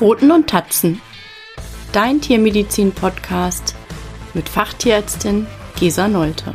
Pfoten und Tatzen. Dein Tiermedizin-Podcast mit Fachtierärztin Gesa Nolte.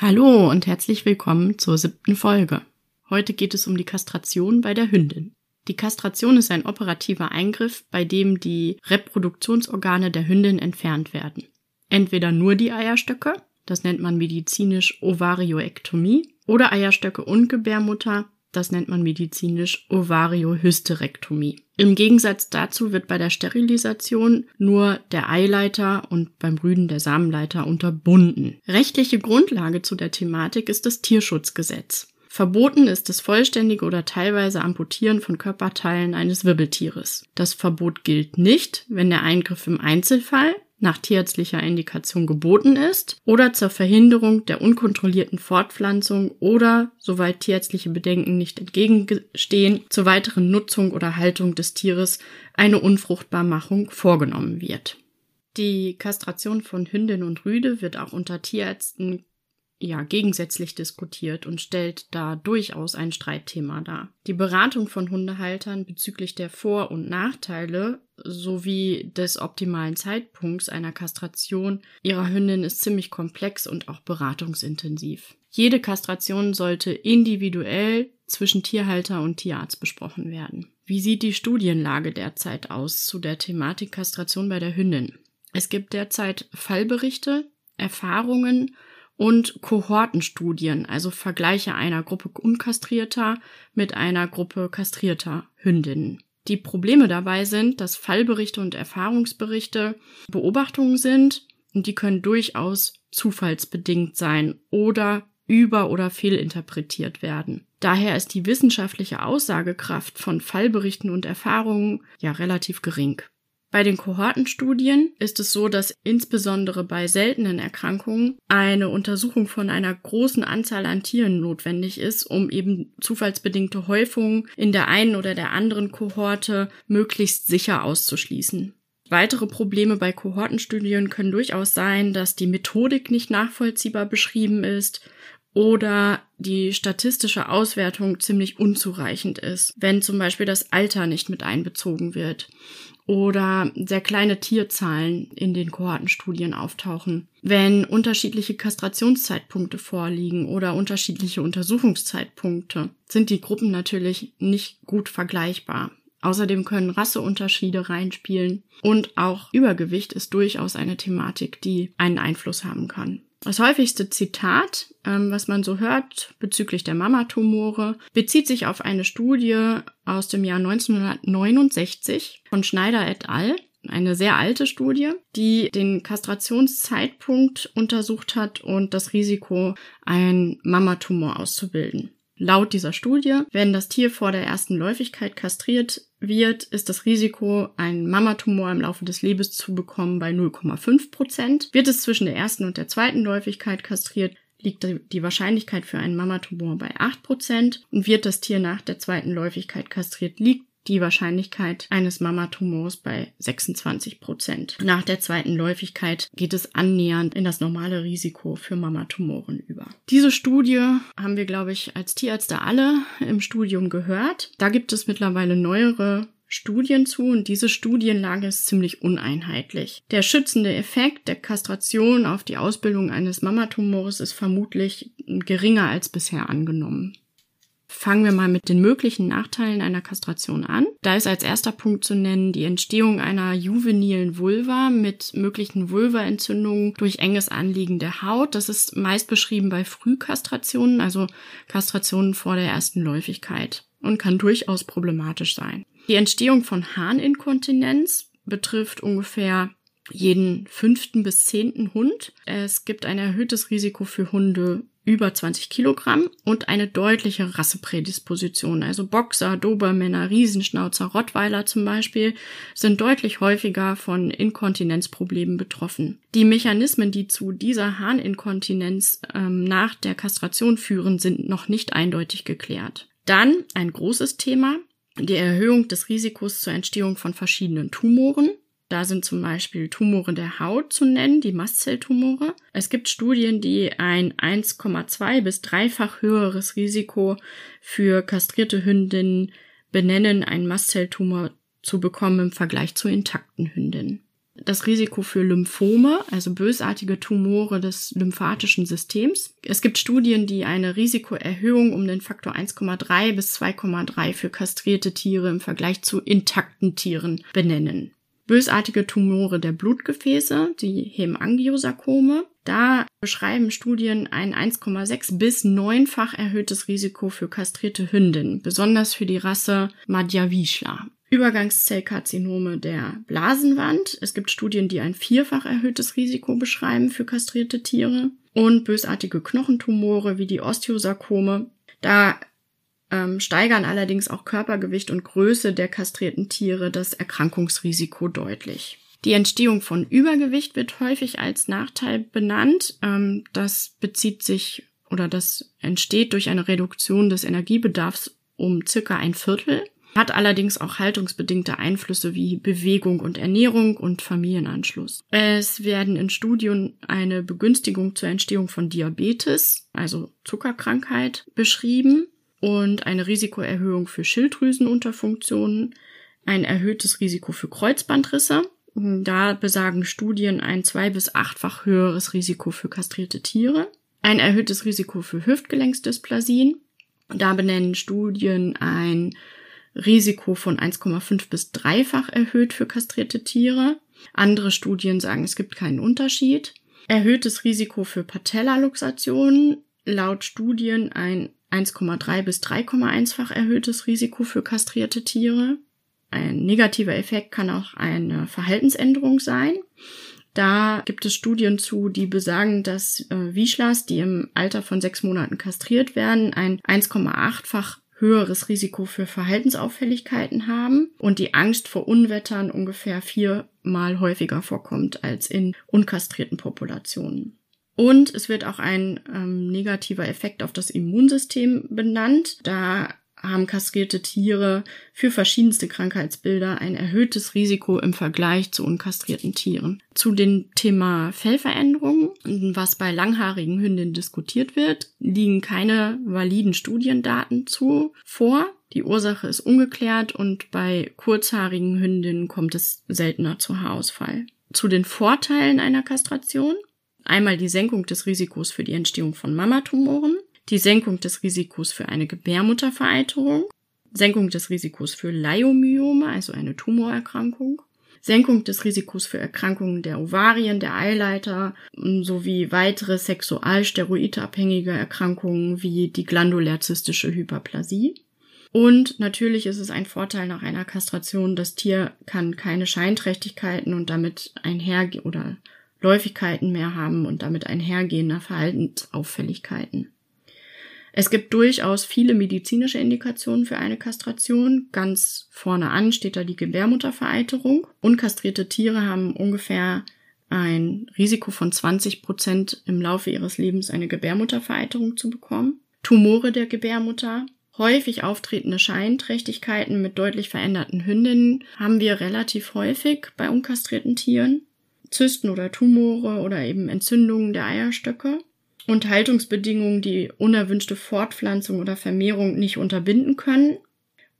Hallo und herzlich willkommen zur siebten Folge. Heute geht es um die Kastration bei der Hündin. Die Kastration ist ein operativer Eingriff, bei dem die Reproduktionsorgane der Hündin entfernt werden. Entweder nur die Eierstöcke, das nennt man medizinisch Ovarioektomie, oder Eierstöcke und Gebärmutter, das nennt man medizinisch Ovariohysterektomie. Im Gegensatz dazu wird bei der Sterilisation nur der Eileiter und beim Brüden der Samenleiter unterbunden. Rechtliche Grundlage zu der Thematik ist das Tierschutzgesetz. Verboten ist das vollständige oder teilweise Amputieren von Körperteilen eines Wirbeltieres. Das Verbot gilt nicht, wenn der Eingriff im Einzelfall nach tierärztlicher Indikation geboten ist oder zur Verhinderung der unkontrollierten Fortpflanzung oder, soweit tierärztliche Bedenken nicht entgegenstehen, zur weiteren Nutzung oder Haltung des Tieres eine Unfruchtbarmachung vorgenommen wird. Die Kastration von Hündin und Rüde wird auch unter Tierärzten ja, gegensätzlich diskutiert und stellt da durchaus ein Streitthema dar. Die Beratung von Hundehaltern bezüglich der Vor- und Nachteile sowie des optimalen Zeitpunkts einer Kastration ihrer Hündin ist ziemlich komplex und auch beratungsintensiv. Jede Kastration sollte individuell zwischen Tierhalter und Tierarzt besprochen werden. Wie sieht die Studienlage derzeit aus zu der Thematik Kastration bei der Hündin? Es gibt derzeit Fallberichte, Erfahrungen und Kohortenstudien, also Vergleiche einer Gruppe unkastrierter mit einer Gruppe kastrierter Hündinnen. Die Probleme dabei sind, dass Fallberichte und Erfahrungsberichte Beobachtungen sind und die können durchaus zufallsbedingt sein oder über- oder fehlinterpretiert werden. Daher ist die wissenschaftliche Aussagekraft von Fallberichten und Erfahrungen ja relativ gering. Bei den Kohortenstudien ist es so, dass insbesondere bei seltenen Erkrankungen eine Untersuchung von einer großen Anzahl an Tieren notwendig ist, um eben zufallsbedingte Häufungen in der einen oder der anderen Kohorte möglichst sicher auszuschließen. Weitere Probleme bei Kohortenstudien können durchaus sein, dass die Methodik nicht nachvollziehbar beschrieben ist oder die statistische Auswertung ziemlich unzureichend ist, wenn zum Beispiel das Alter nicht mit einbezogen wird oder sehr kleine Tierzahlen in den Kohortenstudien auftauchen. Wenn unterschiedliche Kastrationszeitpunkte vorliegen oder unterschiedliche Untersuchungszeitpunkte, sind die Gruppen natürlich nicht gut vergleichbar. Außerdem können Rasseunterschiede reinspielen und auch Übergewicht ist durchaus eine Thematik, die einen Einfluss haben kann. Das häufigste Zitat, ähm, was man so hört bezüglich der Mamatumore, bezieht sich auf eine Studie aus dem Jahr 1969 von Schneider et al. Eine sehr alte Studie, die den Kastrationszeitpunkt untersucht hat und das Risiko, einen Mamatumor auszubilden. Laut dieser Studie, wenn das Tier vor der ersten Läufigkeit kastriert wird, ist das Risiko, einen Mamatumor im Laufe des Lebens zu bekommen bei 0,5 Prozent. Wird es zwischen der ersten und der zweiten Läufigkeit kastriert, liegt die Wahrscheinlichkeit für einen Mamatumor bei 8 Prozent. Und wird das Tier nach der zweiten Läufigkeit kastriert, liegt die Wahrscheinlichkeit eines Mamatumors bei 26 Prozent. Nach der zweiten Läufigkeit geht es annähernd in das normale Risiko für Mamatumoren über. Diese Studie haben wir, glaube ich, als Tierärzte alle im Studium gehört. Da gibt es mittlerweile neuere Studien zu und diese Studienlage ist ziemlich uneinheitlich. Der schützende Effekt der Kastration auf die Ausbildung eines Mamatumores ist vermutlich geringer als bisher angenommen. Fangen wir mal mit den möglichen Nachteilen einer Kastration an. Da ist als erster Punkt zu nennen die Entstehung einer juvenilen Vulva mit möglichen Vulvaentzündungen durch enges Anliegen der Haut. Das ist meist beschrieben bei Frühkastrationen, also Kastrationen vor der ersten Läufigkeit und kann durchaus problematisch sein. Die Entstehung von Harninkontinenz betrifft ungefähr jeden fünften bis zehnten Hund. Es gibt ein erhöhtes Risiko für Hunde über 20 Kilogramm und eine deutliche Rasseprädisposition. Also Boxer, Dobermänner, Riesenschnauzer, Rottweiler zum Beispiel sind deutlich häufiger von Inkontinenzproblemen betroffen. Die Mechanismen, die zu dieser Harninkontinenz ähm, nach der Kastration führen, sind noch nicht eindeutig geklärt. Dann ein großes Thema, die Erhöhung des Risikos zur Entstehung von verschiedenen Tumoren. Da sind zum Beispiel Tumore der Haut zu nennen, die Mastzelltumore. Es gibt Studien, die ein 1,2 bis dreifach höheres Risiko für kastrierte Hündinnen benennen, einen Mastzelltumor zu bekommen im Vergleich zu intakten Hündinnen. Das Risiko für Lymphome, also bösartige Tumore des lymphatischen Systems. Es gibt Studien, die eine Risikoerhöhung um den Faktor 1,3 bis 2,3 für kastrierte Tiere im Vergleich zu intakten Tieren benennen bösartige Tumore der Blutgefäße, die Hämangiosarkome. Da beschreiben Studien ein 1,6 bis 9-fach erhöhtes Risiko für kastrierte Hündinnen, besonders für die Rasse Madhya-Vishla. Übergangszellkarzinome der Blasenwand. Es gibt Studien, die ein vierfach erhöhtes Risiko beschreiben für kastrierte Tiere. Und bösartige Knochentumore wie die Osteosarkome. Da ähm, steigern allerdings auch Körpergewicht und Größe der kastrierten Tiere das Erkrankungsrisiko deutlich. Die Entstehung von Übergewicht wird häufig als Nachteil benannt. Ähm, das bezieht sich oder das entsteht durch eine Reduktion des Energiebedarfs um circa ein Viertel, hat allerdings auch haltungsbedingte Einflüsse wie Bewegung und Ernährung und Familienanschluss. Es werden in Studien eine Begünstigung zur Entstehung von Diabetes, also Zuckerkrankheit, beschrieben und eine Risikoerhöhung für Schilddrüsenunterfunktionen, ein erhöhtes Risiko für Kreuzbandrisse. Da besagen Studien ein zwei- bis achtfach höheres Risiko für kastrierte Tiere, ein erhöhtes Risiko für Hüftgelenksdysplasien. Da benennen Studien ein Risiko von 1,5 bis dreifach erhöht für kastrierte Tiere. Andere Studien sagen, es gibt keinen Unterschied. Erhöhtes Risiko für Patellaluxationen. Laut Studien ein 1,3 bis 3,1-fach erhöhtes Risiko für kastrierte Tiere. Ein negativer Effekt kann auch eine Verhaltensänderung sein. Da gibt es Studien zu, die besagen, dass äh, Wischlers, die im Alter von sechs Monaten kastriert werden, ein 1,8-fach höheres Risiko für Verhaltensauffälligkeiten haben und die Angst vor Unwettern ungefähr viermal häufiger vorkommt als in unkastrierten Populationen. Und es wird auch ein ähm, negativer Effekt auf das Immunsystem benannt. Da haben kastrierte Tiere für verschiedenste Krankheitsbilder ein erhöhtes Risiko im Vergleich zu unkastrierten Tieren. Zu dem Thema Fellveränderungen, was bei langhaarigen Hündinnen diskutiert wird, liegen keine validen Studiendaten zu vor. Die Ursache ist ungeklärt und bei kurzhaarigen Hündinnen kommt es seltener zu Haarausfall. Zu den Vorteilen einer Kastration. Einmal die Senkung des Risikos für die Entstehung von Mamatumoren, die Senkung des Risikos für eine Gebärmuttervereiterung, Senkung des Risikos für Leiomyome, also eine Tumorerkrankung, Senkung des Risikos für Erkrankungen der Ovarien, der Eileiter sowie weitere sexualsteroidabhängige Erkrankungen wie die glandulär-zystische Hyperplasie. Und natürlich ist es ein Vorteil nach einer Kastration, das Tier kann keine Scheinträchtigkeiten und damit einher oder Läufigkeiten mehr haben und damit einhergehende Verhaltensauffälligkeiten. Es gibt durchaus viele medizinische Indikationen für eine Kastration. Ganz vorne an steht da die Gebärmuttervereiterung. Unkastrierte Tiere haben ungefähr ein Risiko von 20 Prozent im Laufe ihres Lebens eine Gebärmuttervereiterung zu bekommen. Tumore der Gebärmutter, häufig auftretende Scheinträchtigkeiten mit deutlich veränderten Hündinnen haben wir relativ häufig bei unkastrierten Tieren. Zysten oder Tumore oder eben Entzündungen der Eierstöcke und Haltungsbedingungen, die unerwünschte Fortpflanzung oder Vermehrung nicht unterbinden können.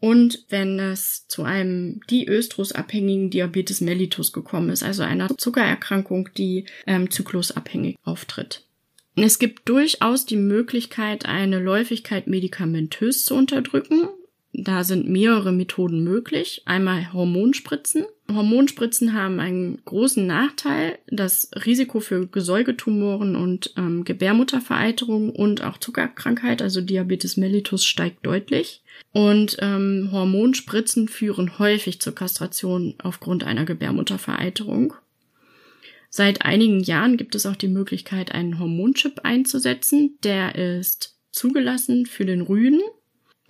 Und wenn es zu einem diöstrusabhängigen Diabetes mellitus gekommen ist, also einer Zuckererkrankung, die ähm, zyklusabhängig auftritt. Es gibt durchaus die Möglichkeit, eine Läufigkeit medikamentös zu unterdrücken. Da sind mehrere Methoden möglich. Einmal Hormonspritzen. Hormonspritzen haben einen großen Nachteil. Das Risiko für Gesäugetumoren und ähm, Gebärmuttervereiterung und auch Zuckerkrankheit, also Diabetes mellitus, steigt deutlich. Und ähm, Hormonspritzen führen häufig zur Kastration aufgrund einer Gebärmuttervereiterung. Seit einigen Jahren gibt es auch die Möglichkeit, einen Hormonchip einzusetzen. Der ist zugelassen für den Rüden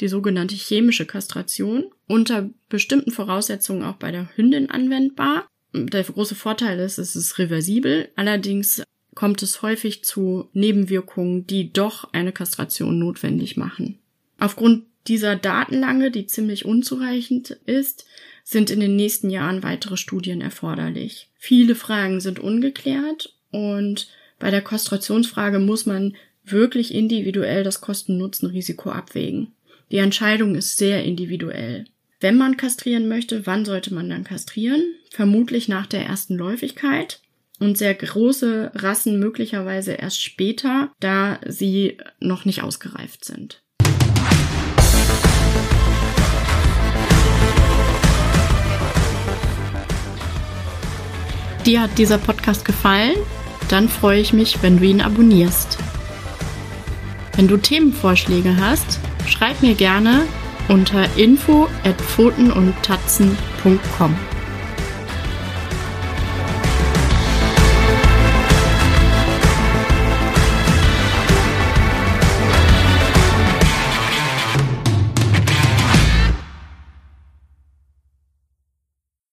die sogenannte chemische Kastration, unter bestimmten Voraussetzungen auch bei der Hündin anwendbar. Der große Vorteil ist, es ist reversibel, allerdings kommt es häufig zu Nebenwirkungen, die doch eine Kastration notwendig machen. Aufgrund dieser Datenlange, die ziemlich unzureichend ist, sind in den nächsten Jahren weitere Studien erforderlich. Viele Fragen sind ungeklärt und bei der Kastrationsfrage muss man wirklich individuell das Kosten-Nutzen-Risiko abwägen. Die Entscheidung ist sehr individuell. Wenn man kastrieren möchte, wann sollte man dann kastrieren? Vermutlich nach der ersten Läufigkeit und sehr große Rassen möglicherweise erst später, da sie noch nicht ausgereift sind. Dir hat dieser Podcast gefallen? Dann freue ich mich, wenn du ihn abonnierst. Wenn du Themenvorschläge hast, schreib mir gerne unter info at pfotenundtatzen.com.